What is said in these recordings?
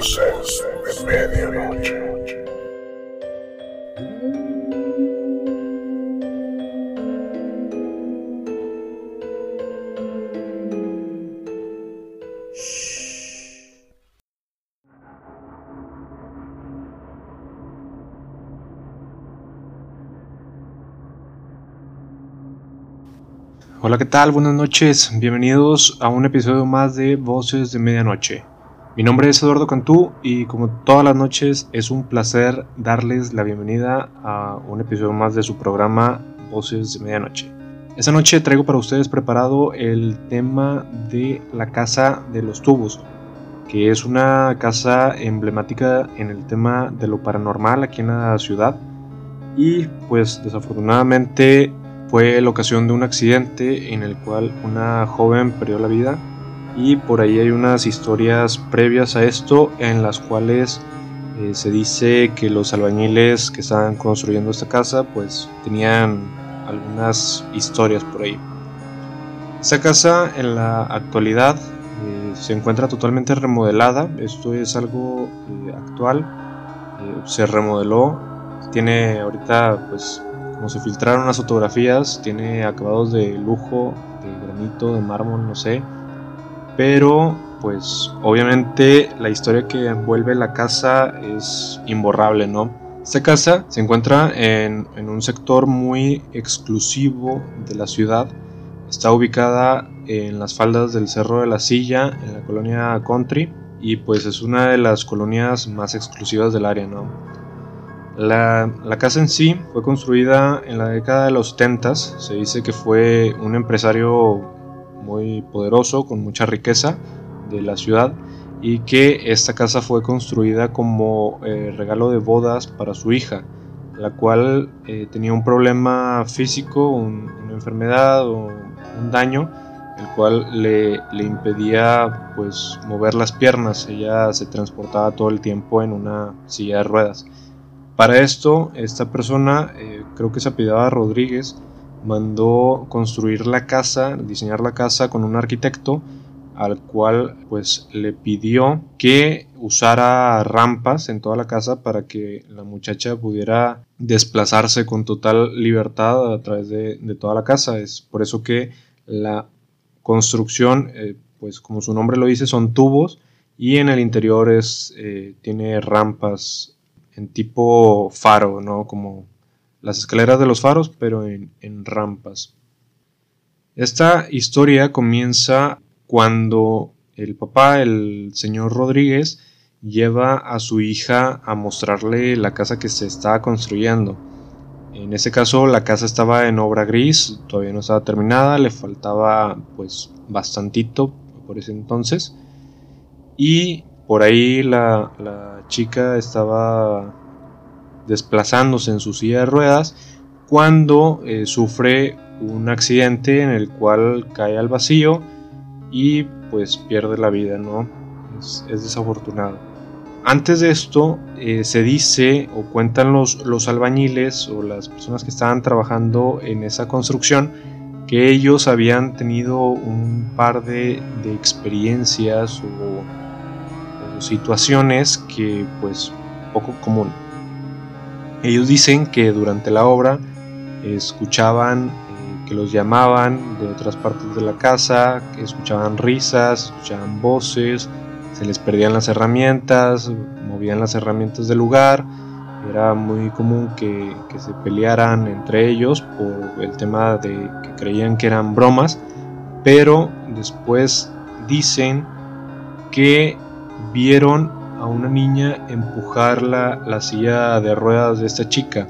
Medianoche. Hola, ¿qué tal? Buenas noches. Bienvenidos a un episodio más de Voces de Medianoche. Mi nombre es Eduardo Cantú y como todas las noches es un placer darles la bienvenida a un episodio más de su programa Voces de Medianoche. Esta noche traigo para ustedes preparado el tema de la Casa de los Tubos, que es una casa emblemática en el tema de lo paranormal aquí en la ciudad. Y pues desafortunadamente fue la ocasión de un accidente en el cual una joven perdió la vida y por ahí hay unas historias previas a esto en las cuales eh, se dice que los albañiles que estaban construyendo esta casa pues tenían algunas historias por ahí. Esta casa en la actualidad eh, se encuentra totalmente remodelada, esto es algo eh, actual, se remodeló, tiene ahorita pues como se filtraron las fotografías, tiene acabados de lujo, de granito, de mármol, no sé. Pero, pues, obviamente la historia que envuelve la casa es imborrable, ¿no? Esta casa se encuentra en, en un sector muy exclusivo de la ciudad. Está ubicada en las faldas del Cerro de la Silla, en la colonia Country, y pues es una de las colonias más exclusivas del área, ¿no? La, casa en sí fue construida en la década de los 70. Se dice que fue un empresario muy poderoso, con mucha riqueza de la ciudad, y que esta casa fue construida como eh, regalo de bodas para su hija, la cual eh, tenía un problema físico, una enfermedad o un daño, el cual le, le impedía pues mover las piernas. Ella se transportaba todo el tiempo en una silla de ruedas. Para esto, esta persona, eh, creo que se apellidaba Rodríguez, mandó construir la casa, diseñar la casa con un arquitecto al cual pues le pidió que usara rampas en toda la casa para que la muchacha pudiera desplazarse con total libertad a través de, toda la casa. Es por eso que la construcción, eh, pues como su nombre lo dice, son tubos y en el interior es, eh, tiene rampas en tipo faro, ¿no? Como las escaleras de los faros, pero en, rampas. Esta historia comienza cuando el papá, el señor Rodríguez, lleva a su hija a mostrarle la casa que se estaba construyendo. En ese caso la casa estaba en obra gris, todavía no estaba terminada, le faltaba pues bastantito por ese entonces. Y por ahí la, chica estaba desplazándose en su silla de ruedas cuando eh, sufre un accidente en el cual cae al vacío y pues pierde la vida, ¿no? Es, desafortunado. Antes de esto eh, se dice o cuentan los, los albañiles o las personas que estaban trabajando en esa construcción que ellos habían tenido un par de, de experiencias o situaciones que pues poco común. Ellos dicen que durante la obra escuchaban eh, que los llamaban de otras partes de la casa, que escuchaban risas, escuchaban voces, se les perdían las herramientas, movían las herramientas del lugar. Era muy común que, que se pelearan entre ellos por el tema de que creían que eran bromas, pero después dicen que vieron a una niña empujar la, silla de ruedas de esta chica.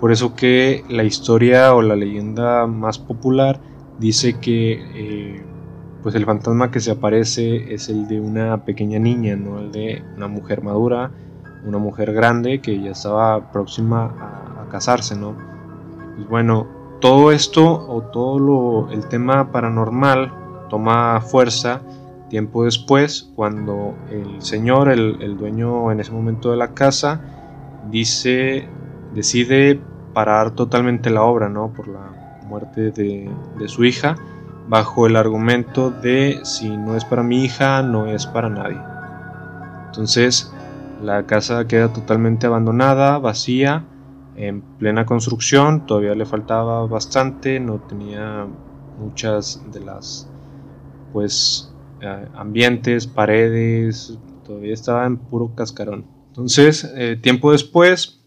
Por eso que la historia o la leyenda más popular dice que eh, pues el fantasma que se aparece es el de una pequeña niña, no el de una mujer madura, una mujer grande que ya estaba próxima a, casarse, ¿no? Pues bueno, todo esto o todo lo, el tema paranormal toma fuerza Tiempo después, cuando el señor, el, dueño en ese momento de la casa, dice, decide parar totalmente la obra, ¿no? Por la muerte de, de su hija, bajo el argumento de si no es para mi hija, no es para nadie. Entonces la casa queda totalmente abandonada, vacía, en plena construcción, todavía le faltaba bastante, no tenía muchas de las pues eh, ambientes, paredes, todavía estaba en puro cascarón. Entonces, eh, tiempo después,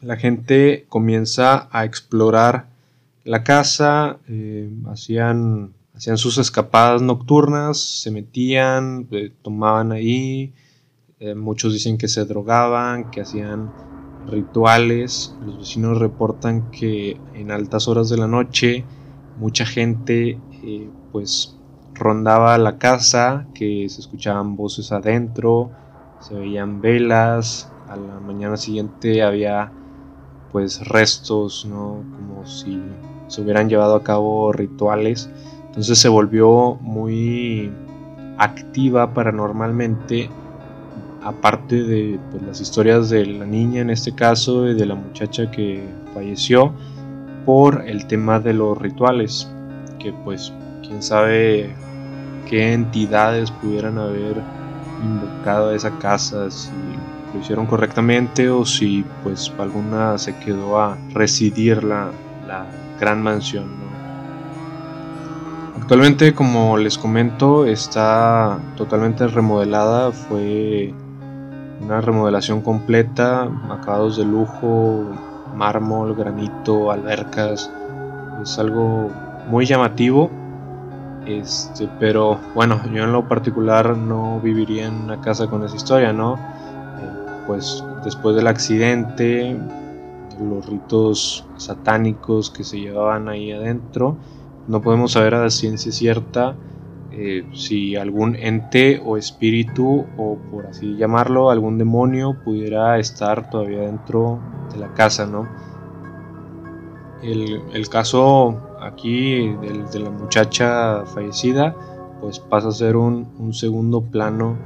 la gente comienza a explorar la casa, eh, hacían, hacían sus escapadas nocturnas, se metían, tomaban ahí, muchos dicen que se drogaban, que hacían rituales, los vecinos reportan que en altas horas de la noche mucha gente pues rondaba la casa, que se escuchaban voces adentro, se veían velas, a la mañana siguiente había pues restos, ¿no? Como si se hubieran llevado a cabo rituales. Entonces se volvió muy activa paranormalmente, aparte de pues, las historias de la niña en este caso y de la muchacha que falleció por el tema de los rituales, que pues quién sabe qué entidades pudieran haber invocado a esa casa, si lo hicieron correctamente o si pues alguna se quedó a residir la, la gran mansión. Actualmente, como les comento, está totalmente remodelada, fue una remodelación completa, acabados de lujo, mármol, granito, albercas, es algo muy llamativo este, pero bueno, yo en lo particular no viviría en una casa con esa historia, ¿no? Eh, pues después del accidente, los ritos satánicos que se llevaban ahí adentro, no podemos saber a la ciencia cierta eh, si algún ente o espíritu, o por así llamarlo, algún demonio pudiera estar todavía dentro de la casa, ¿no? El, el caso aquí de, la muchacha fallecida, pues pasa a ser un, segundo plano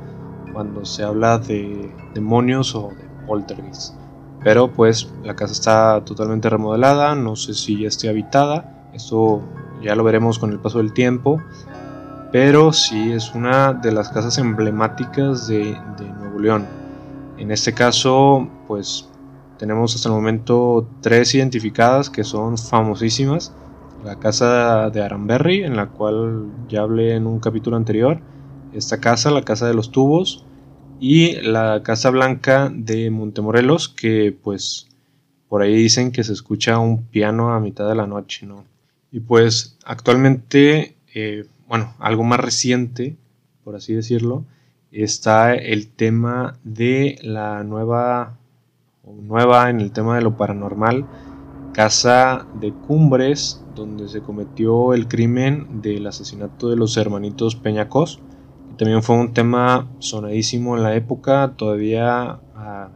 cuando se habla de demonios o de poltergeist. Pero pues la casa está totalmente remodelada, no sé si ya esté habitada, esto ya lo veremos con el paso del tiempo, pero sí es una de las casas emblemáticas de, de Nuevo León. En este caso, pues tenemos hasta el momento tres identificadas que son famosísimas la casa de Aranberry, en la cual ya hablé en un capítulo anterior. Esta casa, la casa de los tubos, y la Casa Blanca de Montemorelos, que pues por ahí dicen que se escucha un piano a mitad de la noche, ¿no? Y pues actualmente, eh, bueno, algo más reciente, por así decirlo, está el tema de la nueva, nueva en el tema de lo paranormal, Casa de Cumbres donde se cometió el crimen del asesinato de los hermanitos Peñacos. También fue un tema sonadísimo en la época, todavía a,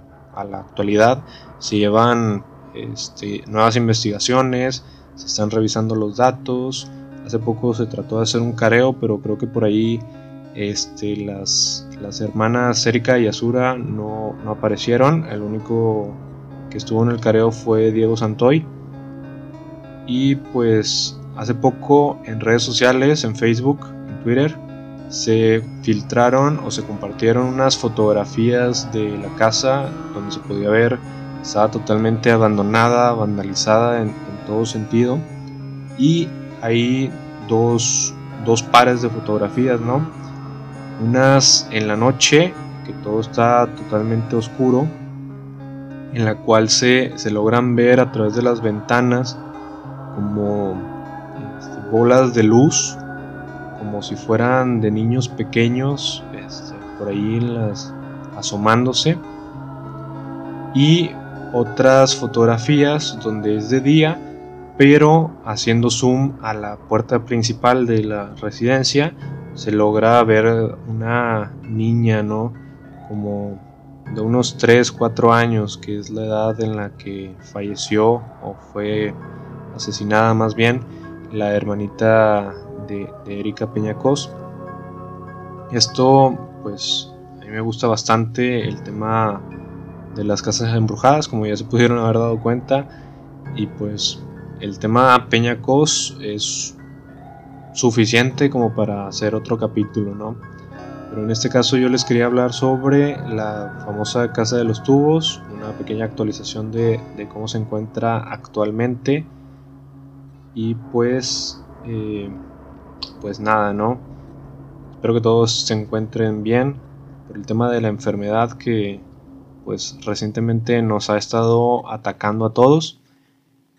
la actualidad se llevan este, nuevas investigaciones, se están revisando los datos. Hace poco se trató de hacer un careo, pero creo que por ahí este, las, hermanas Erika y Azura no, no aparecieron. El único que estuvo en el careo fue Diego Santoy y pues hace poco en redes sociales, en Facebook, en Twitter, se filtraron o se compartieron unas fotografías de la casa donde se podía ver, estaba totalmente abandonada, vandalizada en, todo sentido. Y hay dos, dos pares de fotografías, ¿no? Unas en la noche, que todo está totalmente oscuro, en la cual se, se logran ver a través de las ventanas como este, bolas de luz, como si fueran de niños pequeños, este, por ahí las, asomándose. Y otras fotografías donde es de día, pero haciendo zoom a la puerta principal de la residencia, se logra ver una niña, ¿no? Como de unos 3, 4 años, que es la edad en la que falleció o fue asesinada más bien, la hermanita de, Erika Peñacos. Esto, pues, a mí me gusta bastante el tema de las casas embrujadas, como ya se pudieron haber dado cuenta. Y pues, el tema Peñacos es suficiente como para hacer otro capítulo, ¿no? Pero en este caso yo les quería hablar sobre la famosa Casa de los Tubos, una pequeña actualización de, cómo se encuentra actualmente. Y pues, eh, pues nada, ¿no? Espero que todos se encuentren bien por el tema de la enfermedad que pues recientemente nos ha estado atacando a todos.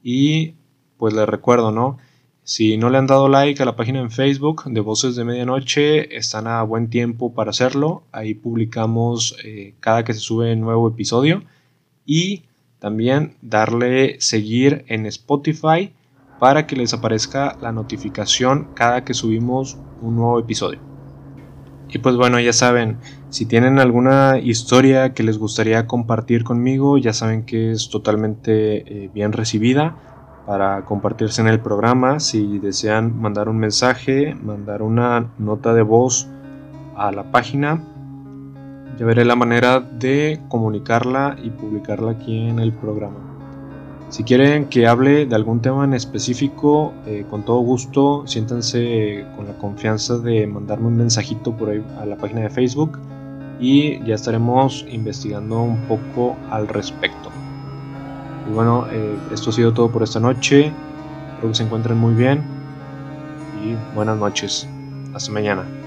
Y pues les recuerdo, ¿no? Si no le han dado like a la página en Facebook de Voces de Medianoche, están a buen tiempo para hacerlo. Ahí publicamos eh, cada que se sube nuevo episodio. Y también darle seguir en Spotify para que les aparezca la notificación cada que subimos un nuevo episodio. Y pues bueno, ya saben, si tienen alguna historia que les gustaría compartir conmigo, ya saben que es totalmente eh, bien recibida para compartirse en el programa. Si desean mandar un mensaje, mandar una nota de voz a la página, ya veré la manera de comunicarla y publicarla aquí en el programa. Si quieren que hable de algún tema en específico, eh, con todo gusto, siéntanse con la confianza de mandarme un mensajito por ahí a la página de Facebook y ya estaremos investigando un poco al respecto. Y bueno, eh, esto ha sido todo por esta noche. Espero que se encuentren muy bien y buenas noches. Hasta mañana.